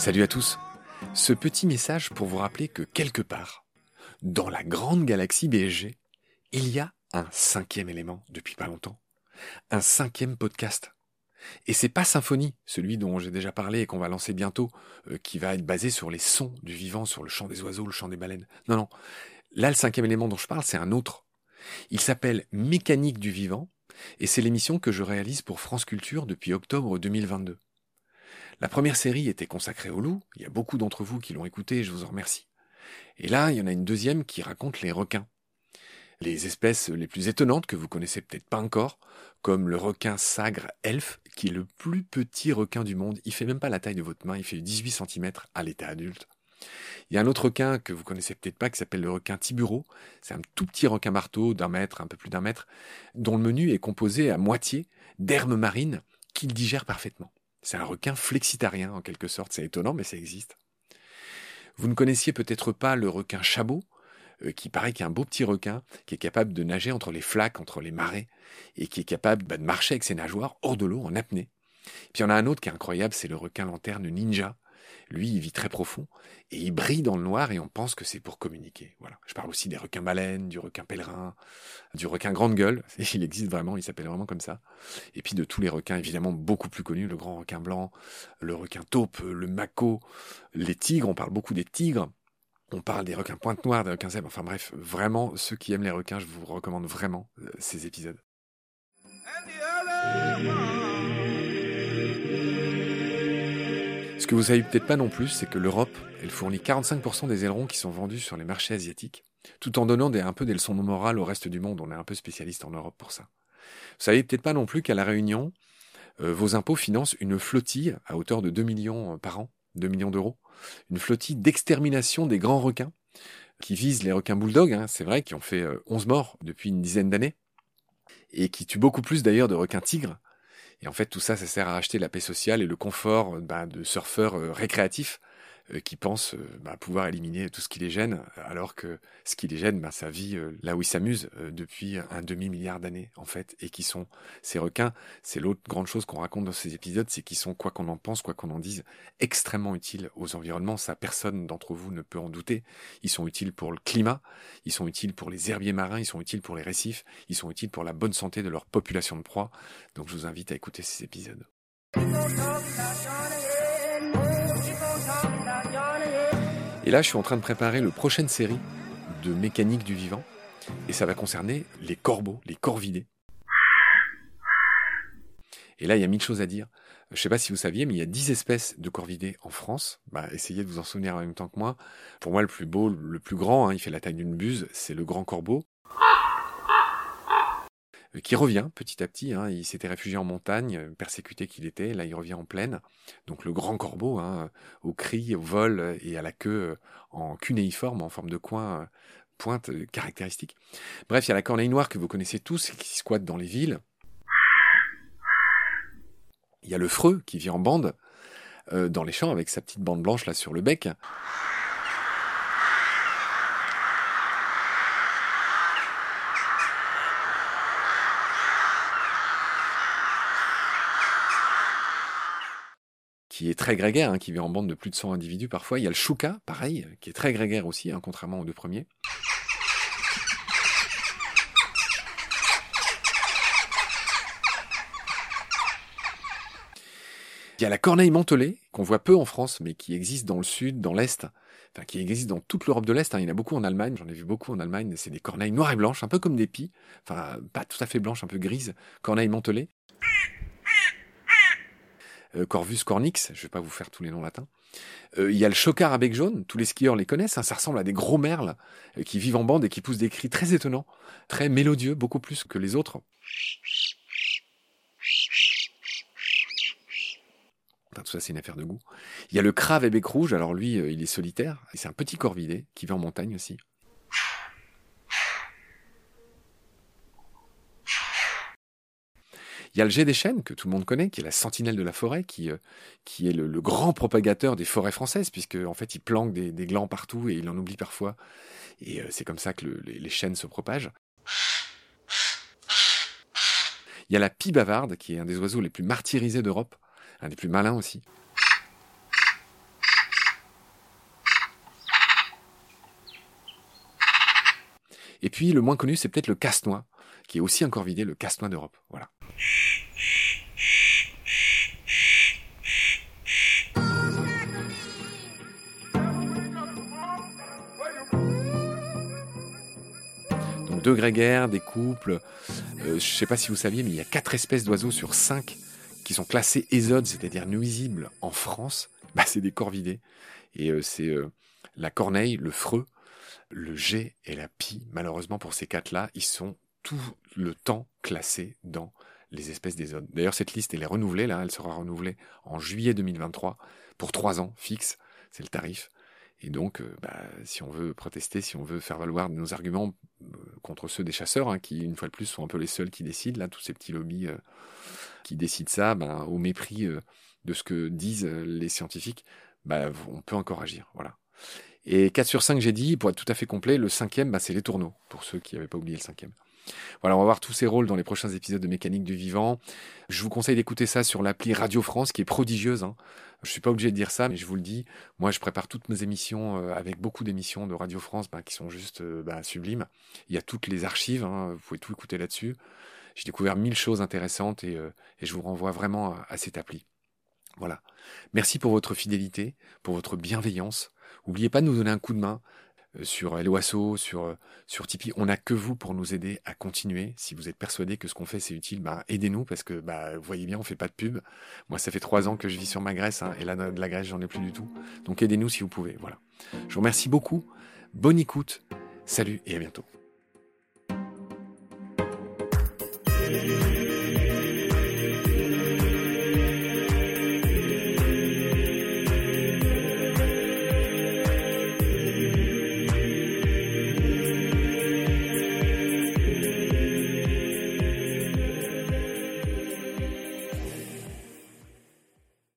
Salut à tous. Ce petit message pour vous rappeler que quelque part, dans la grande galaxie BSG, il y a un cinquième élément depuis pas longtemps. Un cinquième podcast. Et c'est pas Symphonie, celui dont j'ai déjà parlé et qu'on va lancer bientôt, euh, qui va être basé sur les sons du vivant, sur le chant des oiseaux, le chant des baleines. Non, non. Là, le cinquième élément dont je parle, c'est un autre. Il s'appelle Mécanique du vivant, et c'est l'émission que je réalise pour France Culture depuis octobre 2022. La première série était consacrée au loup, il y a beaucoup d'entre vous qui l'ont écouté et je vous en remercie. Et là, il y en a une deuxième qui raconte les requins. Les espèces les plus étonnantes que vous connaissez peut-être pas encore, comme le requin sagre elfe, qui est le plus petit requin du monde. Il fait même pas la taille de votre main, il fait 18 cm à l'état adulte. Il y a un autre requin que vous connaissez peut-être pas qui s'appelle le requin tiburo. C'est un tout petit requin marteau d'un mètre, un peu plus d'un mètre, dont le menu est composé à moitié d'herbes marines qu'il digère parfaitement. C'est un requin flexitarien en quelque sorte. C'est étonnant, mais ça existe. Vous ne connaissiez peut-être pas le requin chabot, euh, qui paraît qu'il y un beau petit requin qui est capable de nager entre les flaques, entre les marais, et qui est capable bah, de marcher avec ses nageoires hors de l'eau en apnée. Puis en a un autre qui est incroyable, c'est le requin lanterne ninja. Lui, il vit très profond et il brille dans le noir et on pense que c'est pour communiquer. Voilà. Je parle aussi des requins baleines, du requin pèlerin, du requin grande gueule. Il existe vraiment, il s'appelle vraiment comme ça. Et puis de tous les requins évidemment beaucoup plus connus, le grand requin blanc, le requin taupe, le mako, les tigres. On parle beaucoup des tigres. On parle des requins pointe noire, des requins zèbres. Enfin bref, vraiment, ceux qui aiment les requins, je vous recommande vraiment euh, ces épisodes. Ce que vous savez peut-être pas non plus, c'est que l'Europe, elle fournit 45% des ailerons qui sont vendus sur les marchés asiatiques, tout en donnant des, un peu des leçons de morale au reste du monde. On est un peu spécialiste en Europe pour ça. Vous savez peut-être pas non plus qu'à La Réunion, euh, vos impôts financent une flottille à hauteur de 2 millions euh, par an, 2 millions d'euros, une flottille d'extermination des grands requins, qui vise les requins bulldogs, hein, c'est vrai, qui ont fait euh, 11 morts depuis une dizaine d'années, et qui tuent beaucoup plus d'ailleurs de requins tigres, et en fait, tout ça, ça sert à acheter la paix sociale et le confort euh, bah, de surfeurs euh, récréatifs. euh, qui pensent euh, bah, pouvoir éliminer tout ce qui les gêne, alors que ce qui les gêne, bah, ça vit euh, là où ils s'amusent euh, depuis un demi-milliard d'années, en fait, et qui sont ces requins. C'est l'autre grande chose qu'on raconte dans ces épisodes, c'est qu'ils sont, quoi qu'on en pense, quoi qu'on en dise, extrêmement utiles aux environnements. Ça, personne d'entre vous ne peut en douter. Ils sont utiles pour le climat, ils sont utiles pour les herbiers marins, ils sont utiles pour les récifs, ils sont utiles pour la bonne santé de leur population de proie. Donc je vous invite à écouter ces épisodes. Et là, je suis en train de préparer le prochaine série de mécanique du vivant, et ça va concerner les corbeaux, les corvidés. Et là, il y a mille choses à dire. Je ne sais pas si vous saviez, mais il y a 10 espèces de corvidés en France. Bah, essayez de vous en souvenir en même temps que moi. Pour moi, le plus beau, le plus grand, hein, il fait la taille d'une buse, c'est le grand corbeau. Euh, Qui revient petit à petit. hein. il s'était réfugié en montagne, euh, persécuté qu'il était. Là, il revient en plaine. Donc, le grand corbeau, hein, au cri, au vol euh, et à la queue euh, en cunéiforme, en forme de coin, euh, pointe euh, caractéristique. Bref, il y a la corneille noire que vous connaissez tous qui squatte dans les villes. Il y a le freux qui vit en bande euh, dans les champs avec sa petite bande blanche là sur le bec. Qui est très grégaire, hein, qui vit en bande de plus de 100 individus parfois. Il y a le chouka, pareil, qui est très grégaire aussi, hein, contrairement aux deux premiers. Il y a la corneille mantelée, qu'on voit peu en France, mais qui existe dans le sud, dans l'est, enfin qui existe dans toute l'Europe de l'Est. hein. Il y en a beaucoup en Allemagne, j'en ai vu beaucoup en Allemagne. C'est des corneilles noires et blanches, un peu comme des pies, enfin pas tout à fait blanches, un peu grises, corneilles mantelées. Euh, Corvus cornix, je vais pas vous faire tous les noms latins. Euh, il y a le chocard à bec jaune, tous les skieurs les connaissent, hein, ça ressemble à des gros merles euh, qui vivent en bande et qui poussent des cris très étonnants, très mélodieux, beaucoup plus que les autres. Tout ça, c'est une affaire de goût. Il y a le crave à bec rouge, alors lui, il est solitaire, c'est un petit corvidé qui vit en montagne aussi. Il y a le jet des chênes, que tout le monde connaît, qui est la sentinelle de la forêt, qui, euh, qui est le, grand propagateur des forêts françaises, puisque en fait il planque des, glands partout et il en oublie parfois. Et euh, c'est comme ça que le- les, les chênes se propagent. Il y a la pie bavarde, qui est un des oiseaux les plus martyrisés d'Europe, un des plus malins aussi. Et puis le moins connu, c'est peut-être le casse-noix, qui est aussi un corvidé, le casse-noix d'Europe. Voilà. Donc deux grégaires, des couples. Euh, je ne sais pas si vous saviez, mais il y a quatre espèces d'oiseaux sur cinq qui sont classés ésodes, c'est-à-dire nuisibles en France. Bah, c'est des corvidés. Et euh, c'est euh, la corneille, le freux, le jet et la pie. Malheureusement pour ces quatre-là, ils sont tout le temps classés dans les espèces d'ésodes. D'ailleurs, cette liste, elle est renouvelée, là, elle sera renouvelée en juillet 2023 pour trois ans fixe, c'est le tarif. Et donc, euh, bah, si on veut protester, si on veut faire valoir nos arguments euh, contre ceux des chasseurs, hein, qui, une fois de plus, sont un peu les seuls qui décident, là, tous ces petits lobbies euh, qui décident ça, ben, au mépris de ce que disent les scientifiques, bah, on peut encore agir. Voilà. Et 4 sur 5, j'ai dit, pour être tout à fait complet, le cinquième, bah, c'est les tourneaux, pour ceux qui n'avaient pas oublié le cinquième. Voilà, on va voir tous ces rôles dans les prochains épisodes de Mécanique du Vivant. Je vous conseille d'écouter ça sur l'appli Radio France, qui est prodigieuse. Hein. Je suis pas obligé de dire ça, mais je vous le dis. Moi, je prépare toutes mes émissions euh, avec beaucoup d'émissions de Radio France bah, qui sont juste euh, bah, sublimes. Il y a toutes les archives, hein, vous pouvez tout écouter là-dessus. J'ai découvert mille choses intéressantes et, euh, et je vous renvoie vraiment à, à cette appli. Voilà. Merci pour votre fidélité, pour votre bienveillance. N'oubliez pas de nous donner un coup de main euh, sur Eloasso, sur, euh, sur Tipeee. On n'a que vous pour nous aider à continuer. Si vous êtes persuadé que ce qu'on fait c'est utile, bah, aidez-nous parce que bah, vous voyez bien, on fait pas de pub. Moi, ça fait trois ans que je vis sur ma graisse hein, et là, de la graisse, j'en ai plus du tout. Donc aidez-nous si vous pouvez. Voilà. Je vous remercie beaucoup. Bonne écoute. Salut et à bientôt.